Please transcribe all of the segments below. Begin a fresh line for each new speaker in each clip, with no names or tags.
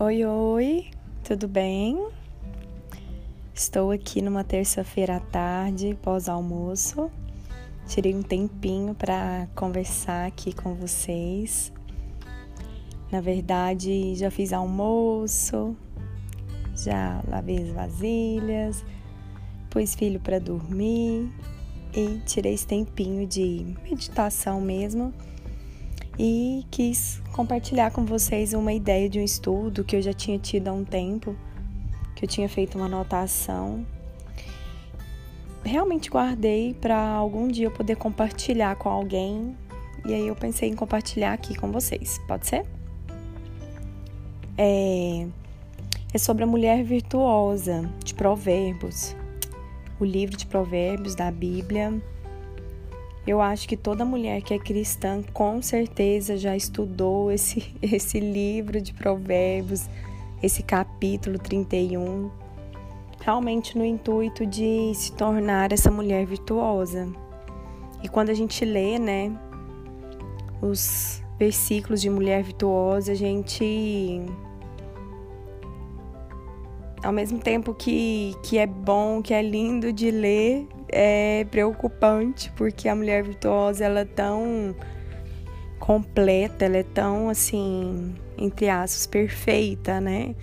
Oi, oi, tudo bem? Estou aqui numa terça-feira à tarde, pós-almoço. Tirei um tempinho para conversar aqui com vocês. Na verdade, já fiz almoço, já lavei as vasilhas, pus filho para dormir e tirei esse tempinho de meditação mesmo e quis compartilhar com vocês uma ideia de um estudo que eu já tinha tido há um tempo, que eu tinha feito uma anotação. Realmente guardei para algum dia eu poder compartilhar com alguém, e aí eu pensei em compartilhar aqui com vocês. Pode ser? É, é sobre a mulher virtuosa de Provérbios, o livro de Provérbios da Bíblia. Eu acho que toda mulher que é cristã com certeza já estudou esse, esse livro de Provérbios, esse capítulo 31, realmente no intuito de se tornar essa mulher virtuosa. E quando a gente lê, né, os versículos de mulher virtuosa, a gente ao mesmo tempo que, que é bom, que é lindo de ler, é preocupante, porque a mulher virtuosa ela é tão completa, ela é tão assim, entre aspas, perfeita, né?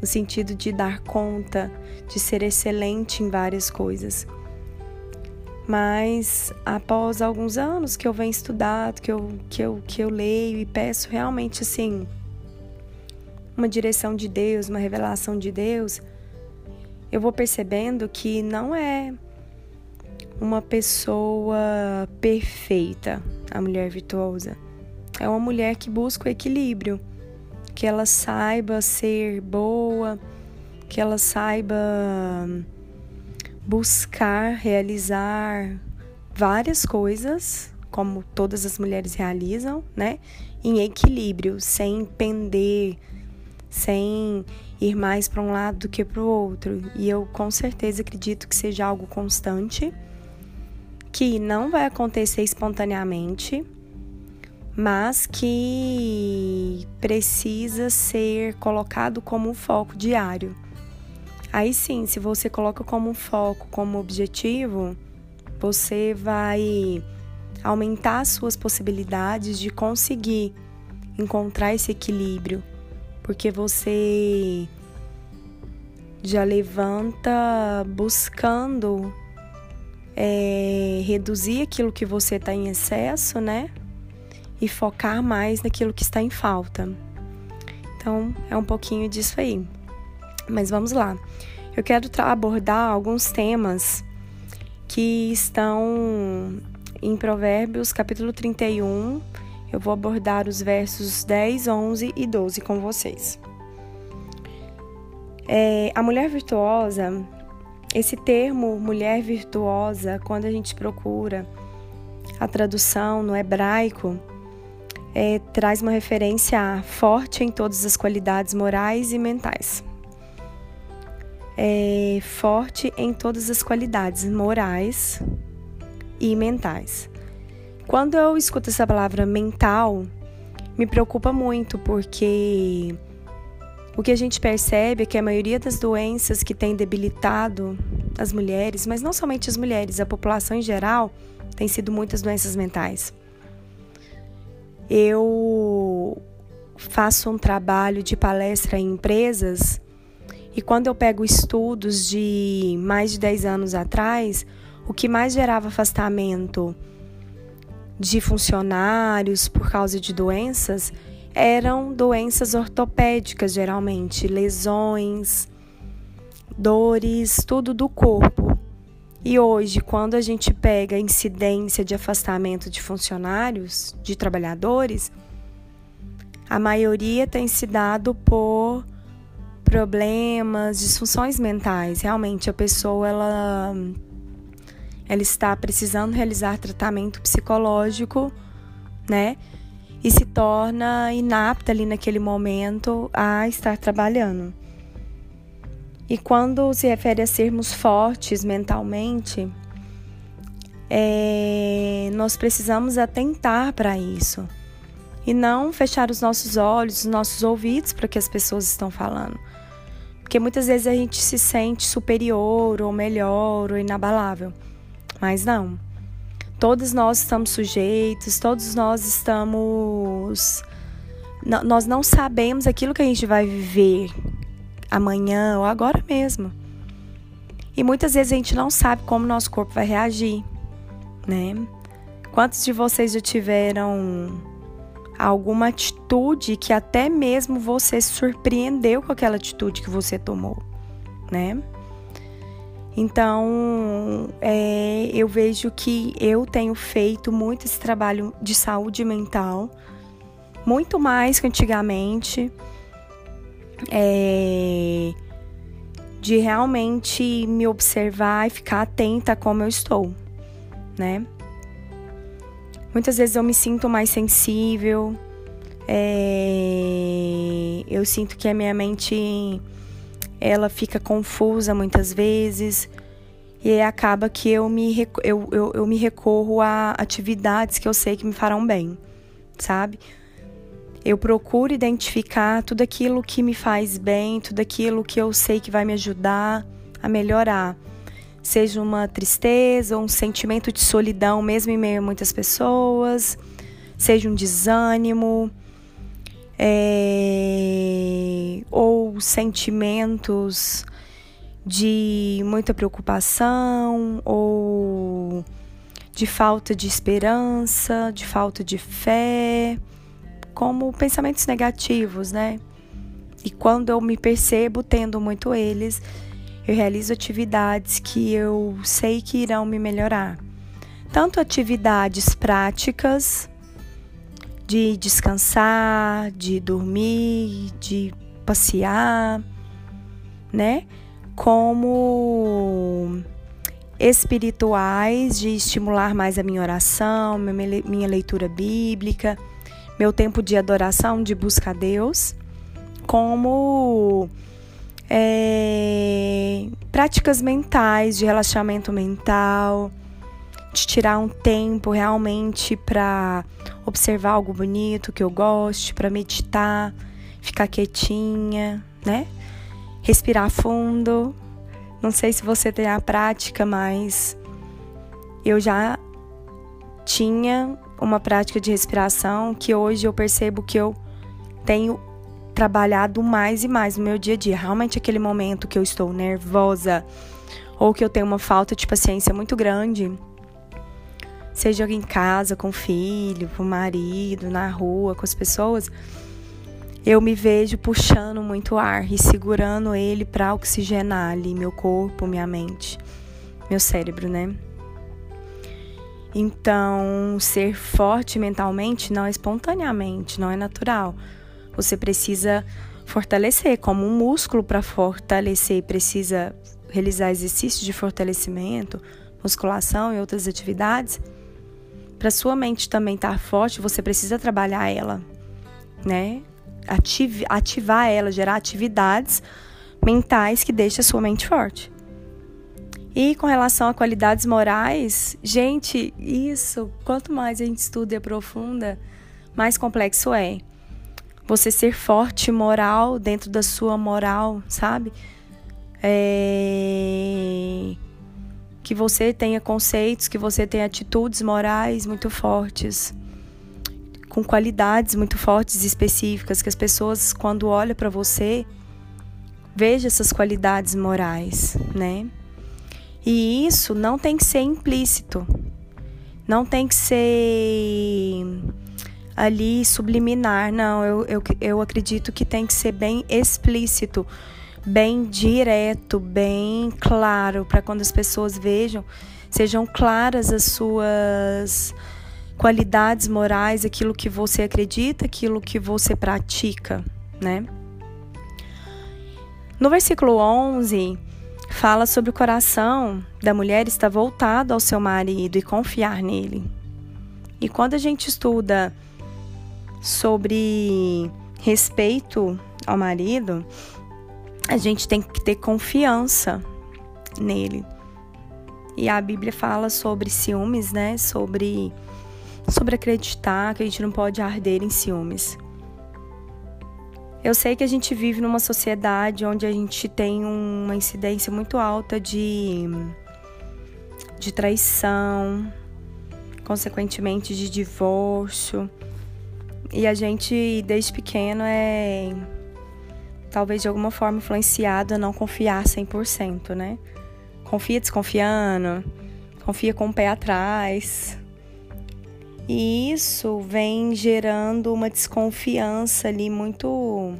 No sentido de dar conta, de ser excelente em várias coisas. Mas após alguns anos que eu venho estudado, que eu, que eu, que eu leio e peço realmente assim, uma direção de Deus, uma revelação de Deus, eu vou percebendo que não é uma pessoa perfeita, a mulher virtuosa. É uma mulher que busca o equilíbrio, que ela saiba ser boa, que ela saiba buscar realizar várias coisas, como todas as mulheres realizam, né? Em equilíbrio, sem pender, sem ir mais para um lado do que para o outro. E eu com certeza acredito que seja algo constante, que não vai acontecer espontaneamente, mas que precisa ser colocado como um foco diário. Aí sim, se você coloca como um foco, como objetivo, você vai aumentar as suas possibilidades de conseguir encontrar esse equilíbrio porque você já levanta buscando é, reduzir aquilo que você está em excesso, né? E focar mais naquilo que está em falta. Então, é um pouquinho disso aí. Mas vamos lá. Eu quero abordar alguns temas que estão em Provérbios, capítulo 31, eu vou abordar os versos 10, 11 e 12 com vocês. É, a mulher virtuosa, esse termo mulher virtuosa, quando a gente procura a tradução no hebraico, é, traz uma referência a forte em todas as qualidades morais e mentais. É, forte em todas as qualidades morais e mentais. Quando eu escuto essa palavra mental, me preocupa muito, porque o que a gente percebe é que a maioria das doenças que tem debilitado as mulheres, mas não somente as mulheres, a população em geral, tem sido muitas doenças mentais. Eu faço um trabalho de palestra em empresas e quando eu pego estudos de mais de 10 anos atrás, o que mais gerava afastamento de funcionários por causa de doenças eram doenças ortopédicas, geralmente, lesões, dores, tudo do corpo. E hoje, quando a gente pega incidência de afastamento de funcionários, de trabalhadores, a maioria tem se dado por problemas, disfunções mentais. Realmente a pessoa ela ela está precisando realizar tratamento psicológico, né? E se torna inapta ali naquele momento a estar trabalhando. E quando se refere a sermos fortes mentalmente, é, nós precisamos atentar para isso. e não fechar os nossos olhos, os nossos ouvidos para o que as pessoas estão falando. Porque muitas vezes a gente se sente superior ou melhor ou inabalável. Mas não. Todos nós estamos sujeitos, todos nós estamos. Nós não sabemos aquilo que a gente vai viver amanhã ou agora mesmo. E muitas vezes a gente não sabe como nosso corpo vai reagir, né? Quantos de vocês já tiveram alguma atitude que até mesmo você se surpreendeu com aquela atitude que você tomou, né? Então, é, eu vejo que eu tenho feito muito esse trabalho de saúde mental, muito mais que antigamente, é, de realmente me observar e ficar atenta a como eu estou, né? Muitas vezes eu me sinto mais sensível, é, eu sinto que a minha mente ela fica confusa muitas vezes e acaba que eu me, eu, eu, eu me recorro a atividades que eu sei que me farão bem, sabe? Eu procuro identificar tudo aquilo que me faz bem, tudo aquilo que eu sei que vai me ajudar a melhorar. Seja uma tristeza ou um sentimento de solidão, mesmo em meio a muitas pessoas, seja um desânimo, é, ou sentimentos de muita preocupação ou de falta de esperança, de falta de fé, como pensamentos negativos, né? E quando eu me percebo tendo muito eles, eu realizo atividades que eu sei que irão me melhorar. Tanto atividades práticas, de descansar, de dormir, de passear, né? Como espirituais, de estimular mais a minha oração, minha leitura bíblica, meu tempo de adoração, de busca a Deus, como é, práticas mentais, de relaxamento mental de tirar um tempo realmente para observar algo bonito que eu goste, para meditar, ficar quietinha, né? Respirar fundo. Não sei se você tem a prática, mas eu já tinha uma prática de respiração que hoje eu percebo que eu tenho trabalhado mais e mais no meu dia a dia. Realmente aquele momento que eu estou nervosa ou que eu tenho uma falta de paciência muito grande, seja em casa, com o filho, com o marido, na rua, com as pessoas, eu me vejo puxando muito ar e segurando ele para oxigenar ali meu corpo, minha mente, meu cérebro, né? Então, ser forte mentalmente não é espontaneamente, não é natural. Você precisa fortalecer, como um músculo para fortalecer, precisa realizar exercícios de fortalecimento, musculação e outras atividades para sua mente também estar tá forte, você precisa trabalhar ela, né? Ative, ativar ela, gerar atividades mentais que deixem a sua mente forte. E com relação a qualidades morais, gente, isso, quanto mais a gente estuda e aprofunda, mais complexo é. Você ser forte moral dentro da sua moral, sabe? É que você tenha conceitos, que você tenha atitudes morais muito fortes, com qualidades muito fortes e específicas, que as pessoas, quando olham para você, vejam essas qualidades morais, né? E isso não tem que ser implícito, não tem que ser ali subliminar, não. Eu, eu, eu acredito que tem que ser bem explícito bem direto, bem claro, para quando as pessoas vejam, sejam claras as suas qualidades morais, aquilo que você acredita, aquilo que você pratica, né? No versículo 11, fala sobre o coração da mulher estar voltado ao seu marido e confiar nele. E quando a gente estuda sobre respeito ao marido, a gente tem que ter confiança nele. E a Bíblia fala sobre ciúmes, né? Sobre sobre acreditar que a gente não pode arder em ciúmes. Eu sei que a gente vive numa sociedade onde a gente tem uma incidência muito alta de, de traição, consequentemente de divórcio. E a gente, desde pequeno, é talvez de alguma forma influenciado a não confiar 100%, né? Confia desconfiando, confia com o pé atrás. E isso vem gerando uma desconfiança ali muito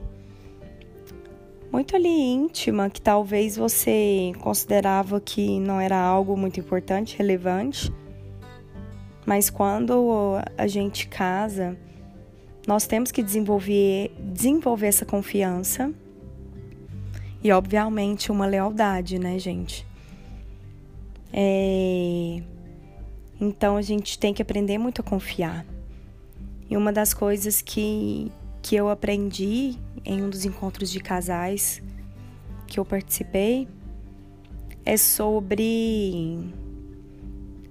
muito ali íntima, que talvez você considerava que não era algo muito importante, relevante. Mas quando a gente casa, nós temos que desenvolver, desenvolver essa confiança e, obviamente, uma lealdade, né, gente? É... Então a gente tem que aprender muito a confiar. E uma das coisas que, que eu aprendi em um dos encontros de casais que eu participei é sobre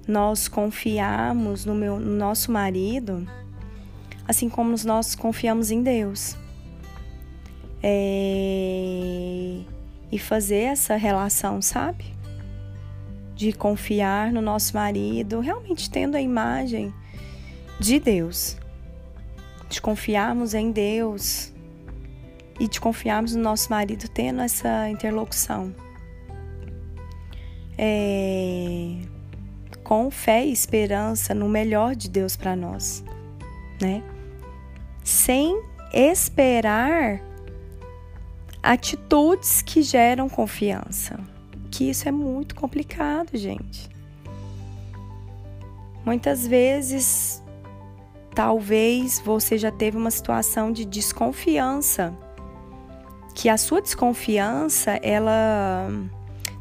nós confiarmos no, meu, no nosso marido, assim como nós confiamos em Deus. É... E fazer essa relação, sabe? De confiar no nosso marido, realmente tendo a imagem de Deus. De confiarmos em Deus e de confiarmos no nosso marido tendo essa interlocução. É com fé e esperança no melhor de Deus para nós, né? Sem esperar atitudes que geram confiança. Que isso é muito complicado, gente. Muitas vezes, talvez você já teve uma situação de desconfiança, que a sua desconfiança ela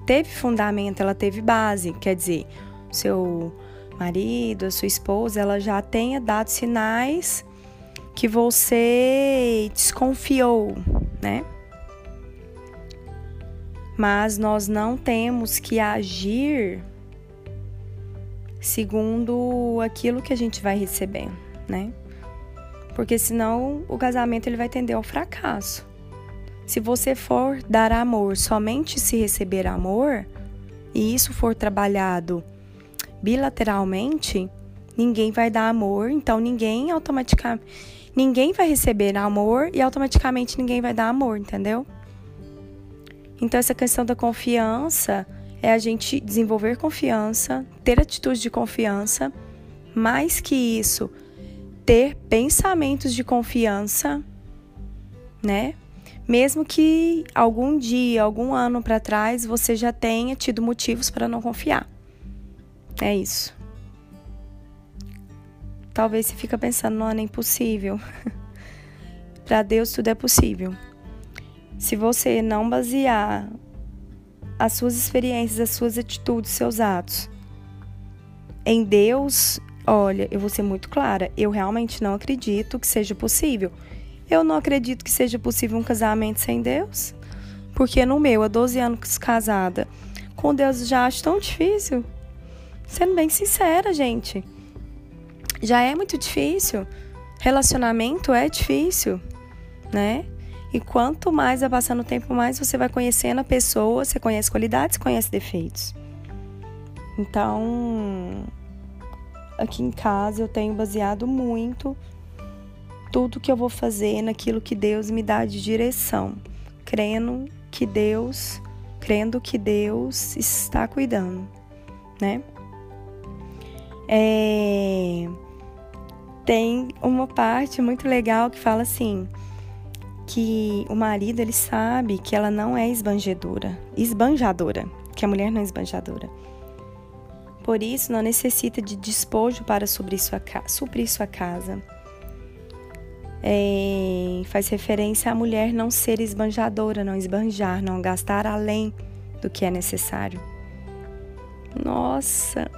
teve fundamento, ela teve base, quer dizer, seu marido, a sua esposa, ela já tenha dado sinais que você desconfiou, né? Mas nós não temos que agir segundo aquilo que a gente vai receber, né? Porque senão o casamento ele vai tender ao fracasso. Se você for dar amor somente se receber amor, e isso for trabalhado bilateralmente, ninguém vai dar amor, então ninguém automaticamente ninguém vai receber amor e automaticamente ninguém vai dar amor, entendeu? Então essa questão da confiança é a gente desenvolver confiança, ter atitudes de confiança, mais que isso, ter pensamentos de confiança, né? Mesmo que algum dia, algum ano para trás, você já tenha tido motivos para não confiar. É isso. Talvez você fica pensando, não, é impossível. Para Deus tudo é possível. Se você não basear as suas experiências, as suas atitudes, seus atos em Deus, olha, eu vou ser muito clara, eu realmente não acredito que seja possível. Eu não acredito que seja possível um casamento sem Deus. Porque no meu, há 12 anos casada, com Deus já acho tão difícil. Sendo bem sincera, gente. Já é muito difícil. Relacionamento é difícil, né? E quanto mais vai passando o tempo, mais você vai conhecendo a pessoa, você conhece qualidades, conhece defeitos. Então, aqui em casa eu tenho baseado muito tudo que eu vou fazer naquilo que Deus me dá de direção, crendo que Deus, crendo que Deus está cuidando, né? é, tem uma parte muito legal que fala assim que o marido ele sabe que ela não é esbanjadora, esbanjadora, que a mulher não é esbanjadora. Por isso não necessita de despojo para suprir sua, suprir sua casa. É, faz referência à mulher não ser esbanjadora, não esbanjar, não gastar além do que é necessário. Nossa,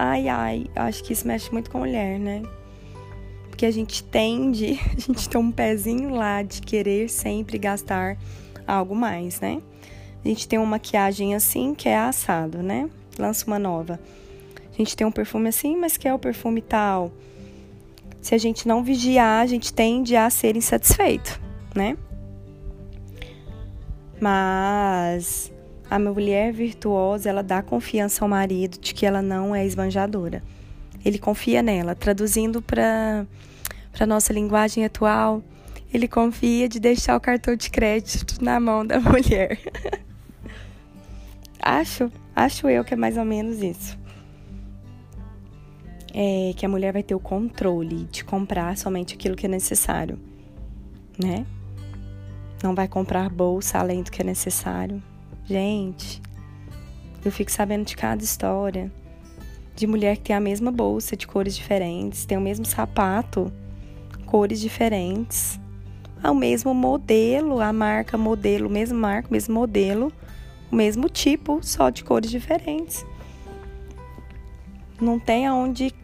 Ai, ai, acho que isso mexe muito com mulher, né? Porque a gente tende, a gente tem um pezinho lá de querer sempre gastar algo mais, né? A gente tem uma maquiagem assim, que é assado, né? Lança uma nova. A gente tem um perfume assim, mas quer o perfume tal. se a gente não vigiar, a gente tende a ser insatisfeito, né? Mas a mulher virtuosa, ela dá confiança ao marido de que ela não é esbanjadora. Ele confia nela, traduzindo para para nossa linguagem atual, ele confia de deixar o cartão de crédito na mão da mulher. acho, acho eu que é mais ou menos isso. É que a mulher vai ter o controle de comprar somente aquilo que é necessário, né? Não vai comprar bolsa além do que é necessário. Gente, eu fico sabendo de cada história de mulher que tem a mesma bolsa de cores diferentes, tem o mesmo sapato, cores diferentes ao mesmo modelo, a marca modelo, mesmo marca, mesmo modelo, o mesmo tipo, só de cores diferentes. Não tem aonde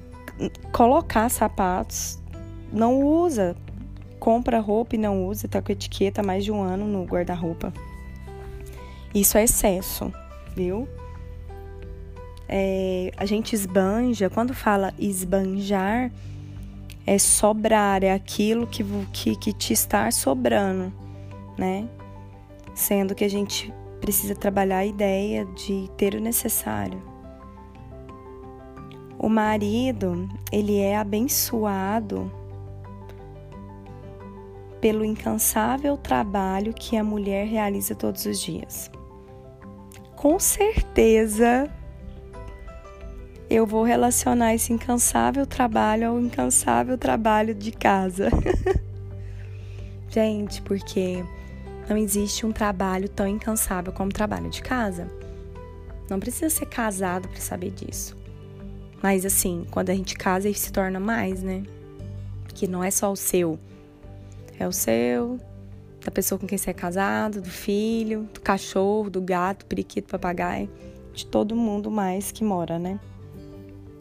colocar sapatos, não usa. Compra roupa e não usa, tá com etiqueta mais de um ano no guarda-roupa. Isso é excesso, viu? É, a gente esbanja, quando fala esbanjar, é sobrar, é aquilo que, que, que te está sobrando, né? Sendo que a gente precisa trabalhar a ideia de ter o necessário. O marido, ele é abençoado pelo incansável trabalho que a mulher realiza todos os dias. Com certeza, eu vou relacionar esse incansável trabalho ao incansável trabalho de casa. Gente, porque não existe um trabalho tão incansável como o trabalho de casa. Não precisa ser casado para saber disso. Mas assim, quando a gente casa, ele se torna mais, né? Que não é só o seu. É o seu, da pessoa com quem você é casado, do filho, do cachorro, do gato, periquito, papagaio, de todo mundo mais que mora, né?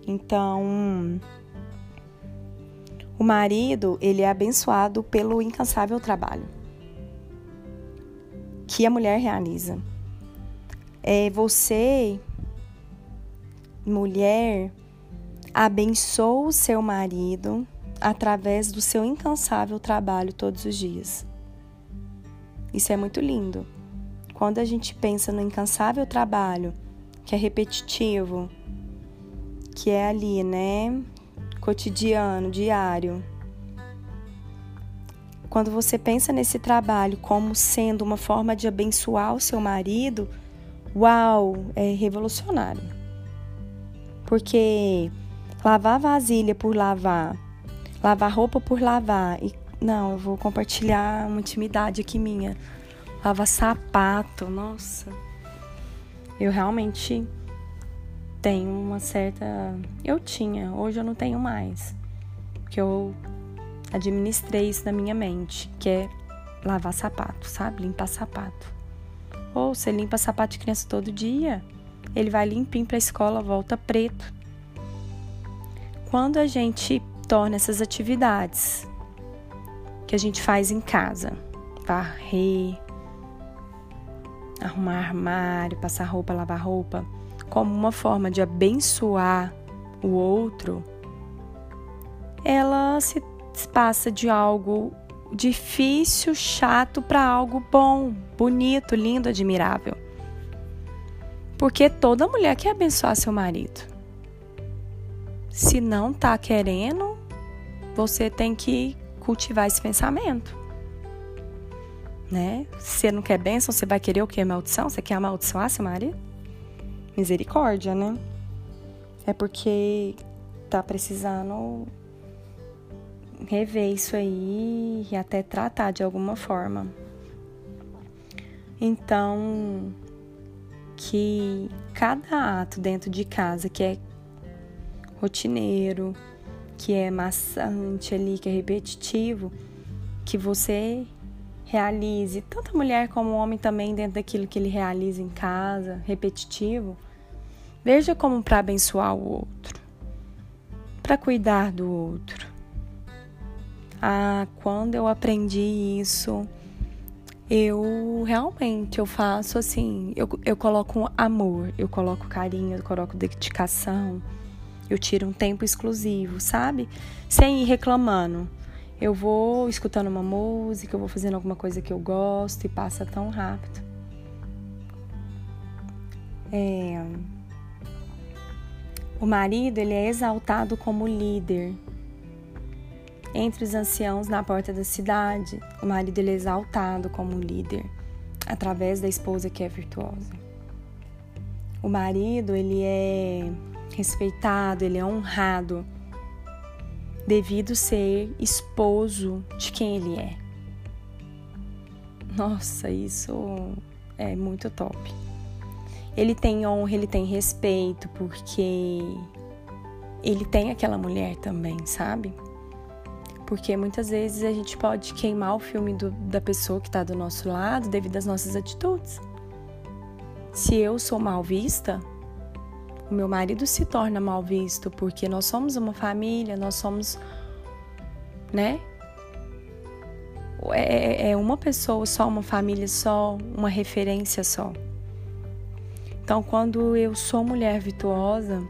Então, o marido, ele é abençoado pelo incansável trabalho que a mulher realiza. É você, mulher, abençoa o seu marido através do seu incansável trabalho todos os dias. Isso é muito lindo. Quando a gente pensa no incansável trabalho, que é repetitivo, que é ali, né? Cotidiano, diário. Quando você pensa nesse trabalho como sendo uma forma de abençoar o seu marido, uau, é revolucionário. Porque lavar vasilha por lavar, lavar roupa por lavar, e não, eu vou compartilhar uma intimidade aqui minha. Lavar sapato, nossa. Eu realmente tenho uma certa. Eu tinha, hoje eu não tenho mais. Porque eu administrei isso na minha mente, que é lavar sapato, sabe? Limpar sapato. Ou você limpa sapato de criança todo dia, ele vai limpinho para escola, volta preto. Quando a gente torna essas atividades que a gente faz em casa, varrer, arrumar armário, passar roupa, lavar roupa, como uma forma de abençoar o outro, ela se passa de algo difícil, chato para algo bom, bonito, lindo, admirável. Porque toda mulher quer abençoar seu marido. Se não tá querendo, você tem que cultivar esse pensamento. Né? Se você não quer bênção, você vai querer o que? Maldição? Você quer amaldiçoar seu marido? Misericórdia, né? É porque tá precisando rever isso aí e até tratar de alguma forma. Então, que cada ato dentro de casa que é rotineiro, que é maçante ali, que é repetitivo, que você realize, tanto a mulher como o homem também, dentro daquilo que ele realiza em casa, repetitivo, veja como para abençoar o outro, para cuidar do outro. Ah, quando eu aprendi isso, eu realmente eu faço assim, eu, eu coloco amor, eu coloco carinho, eu coloco dedicação, Eu tiro um tempo exclusivo, sabe? Sem ir reclamando. Eu vou escutando uma música, eu vou fazendo alguma coisa que eu gosto e passa tão rápido. É... O marido ele é exaltado como líder. Entre os anciãos na porta da cidade, o marido ele é exaltado como líder através da esposa que é virtuosa. O marido ele é respeitado, ele é honrado devido ser esposo de quem ele é. Nossa, isso é muito top. Ele tem honra, ele tem respeito, porque ele tem aquela mulher também, sabe? Porque muitas vezes a gente pode queimar o filme do, da pessoa que está do nosso lado devido às nossas atitudes. Se eu sou mal vista, o meu marido se torna mal visto, porque nós somos uma família, nós somos, né? É, é, é uma pessoa só, uma família só, uma referência só. Então, quando eu sou mulher virtuosa,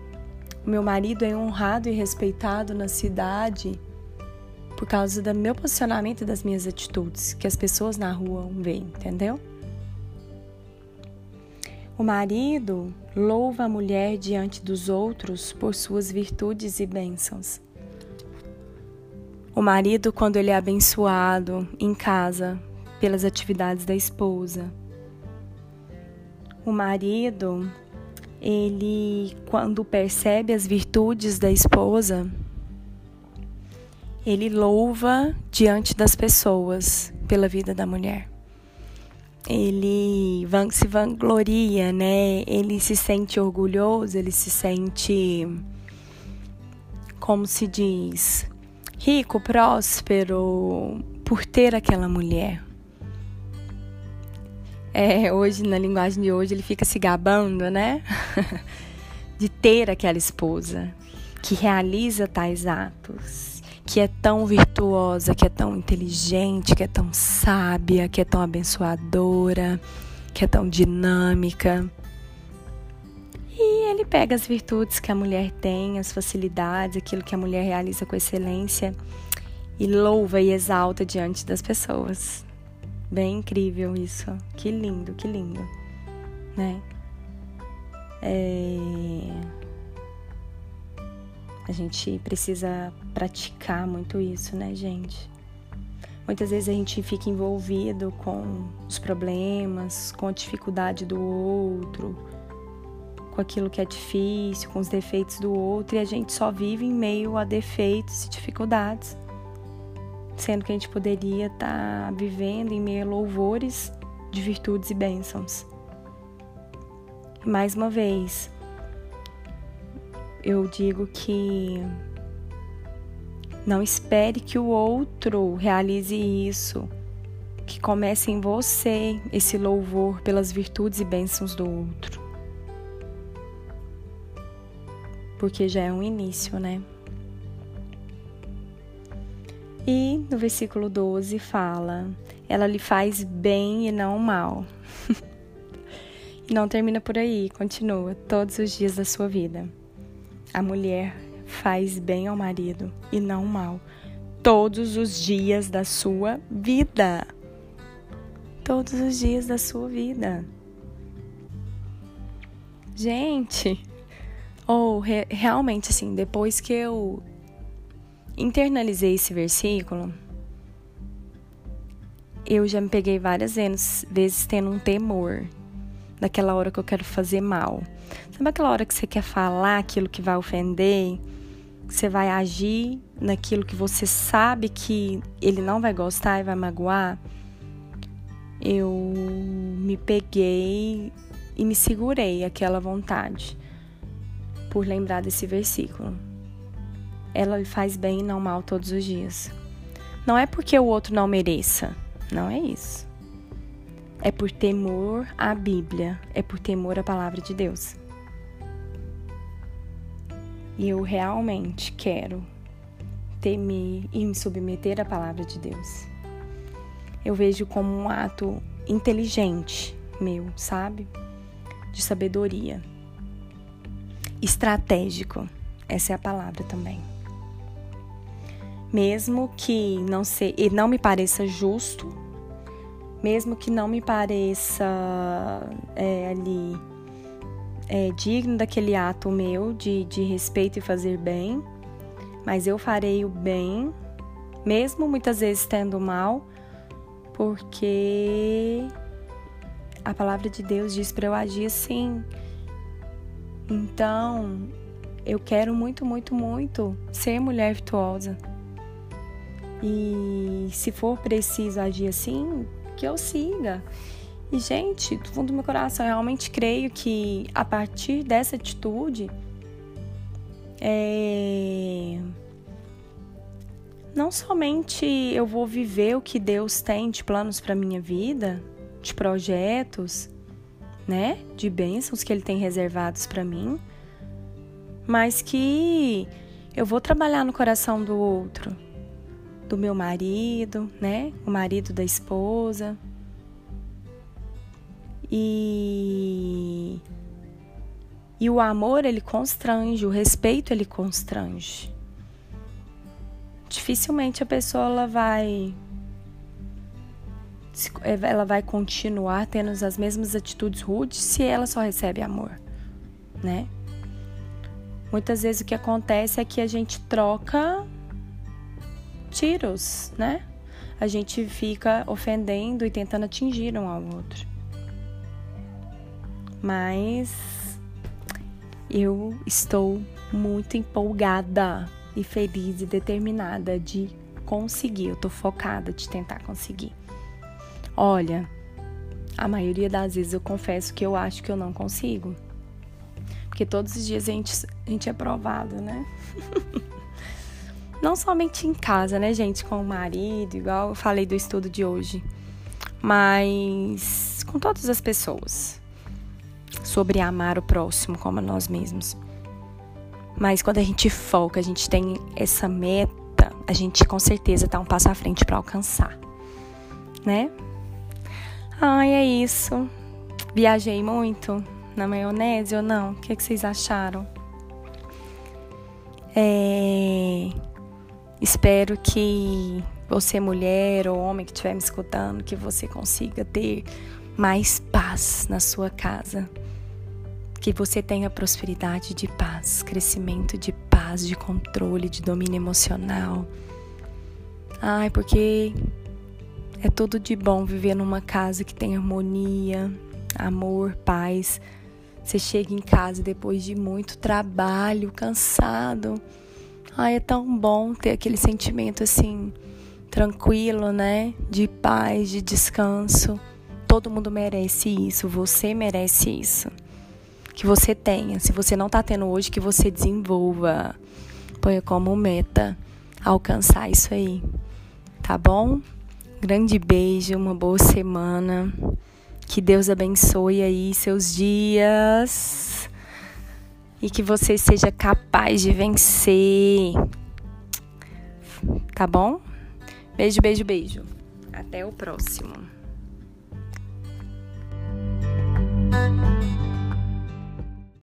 meu marido é honrado e respeitado na cidade por causa do meu posicionamento e das minhas atitudes, que as pessoas na rua veem, entendeu? O marido louva a mulher diante dos outros por suas virtudes e bênçãos. O marido, quando ele é abençoado em casa pelas atividades da esposa. O marido, ele, quando percebe as virtudes da esposa, ele louva diante das pessoas pela vida da mulher ele se vangloria, né? Ele se sente orgulhoso, ele se sente, como se diz, rico, próspero por ter aquela mulher. É, hoje, na linguagem de hoje, ele fica se gabando, né? de ter aquela esposa que realiza tais atos que é tão virtuosa, que é tão inteligente, que é tão sábia, que é tão abençoadora, que é tão dinâmica. E ele pega as virtudes que a mulher tem, as facilidades, aquilo que a mulher realiza com excelência e louva e exalta diante das pessoas. Bem incrível isso. Que lindo, que lindo, né? É... A gente precisa praticar muito isso, né, gente? Muitas vezes a gente fica envolvido com os problemas, com a dificuldade do outro, com aquilo que é difícil, com os defeitos do outro, e a gente só vive em meio a defeitos e dificuldades, sendo que a gente poderia estar tá vivendo em meio a louvores de virtudes e bênçãos. Mais uma vez, eu digo que não espere que o outro realize isso, que comece em você esse louvor pelas virtudes e bênçãos do outro. Porque já é um início, né? E no versículo 12 fala: ela lhe faz bem e não mal. e não termina por aí, continua todos os dias da sua vida. A mulher faz bem ao marido e não mal todos os dias da sua vida. Todos os dias da sua vida. Gente, ou oh, re realmente assim, depois que eu internalizei esse versículo, eu já me peguei várias vezes tendo um temor daquela hora que eu quero fazer mal. Sabe aquela hora que você quer falar aquilo que vai ofender? Que você vai agir naquilo que você sabe que ele não vai gostar e vai magoar? Eu me peguei e me segurei aquela vontade por lembrar desse versículo. Ela lhe faz bem e não mal todos os dias. Não é porque o outro não mereça, não é isso. É por temor à Bíblia, é por temor à palavra de Deus. E eu realmente quero temer e me submeter à palavra de Deus. Eu vejo como um ato inteligente meu, sabe? De sabedoria. Estratégico. Essa é a palavra também. Mesmo que não se, e não me pareça justo, mesmo que não me pareça é, ali é, digno daquele ato meu de, de respeito e fazer bem, mas eu farei o bem, mesmo muitas vezes tendo mal, porque a palavra de Deus diz para eu agir assim. Então, eu quero muito, muito, muito ser mulher virtuosa. E se for preciso agir assim, que eu siga. E, gente, do fundo do meu coração, eu realmente creio que a partir dessa atitude, é... não somente eu vou viver o que Deus tem de planos para minha vida, de projetos, né, de bênçãos que Ele tem reservados para mim, mas que eu vou trabalhar no coração do outro, do meu marido, né, o marido da esposa. E e o amor ele constrange, o respeito ele constrange. Dificilmente a pessoa ela vai ela vai continuar tendo as mesmas atitudes rudes se ela só recebe amor, né? Muitas vezes o que acontece é que a gente troca tiros, né? A gente fica ofendendo e tentando atingir um ao outro. Mas eu estou muito empolgada e feliz e determinada de conseguir. Eu tô focada de tentar conseguir. Olha, a maioria das vezes eu confesso que eu acho que eu não consigo. Porque todos os dias a gente, a gente é provado, né? não somente em casa, né, gente, com o marido, igual eu falei do estudo de hoje, mas com todas as pessoas. Sobre amar o próximo como nós mesmos. Mas quando a gente foca, a gente tem essa meta, a gente com certeza tá um passo à frente para alcançar, né? Ai, é isso. Viajei muito na maionese ou não? O que, é que vocês acharam? É... Espero que você, mulher ou homem que estiver me escutando, que você consiga ter mais paz na sua casa. Que você tenha prosperidade de paz, crescimento de paz, de controle, de domínio emocional. Ai, porque é tudo de bom viver numa casa que tem harmonia, amor, paz. Você chega em casa depois de muito trabalho, cansado. Ai, é tão bom ter aquele sentimento assim, tranquilo, né? De paz, de descanso. Todo mundo merece isso, você merece isso. Que você tenha. Se você não tá tendo hoje, que você desenvolva. Ponha como meta alcançar isso aí. Tá bom? Grande beijo, uma boa semana. Que Deus abençoe aí seus dias e que você seja capaz de vencer. Tá bom? Beijo, beijo, beijo. Até o próximo.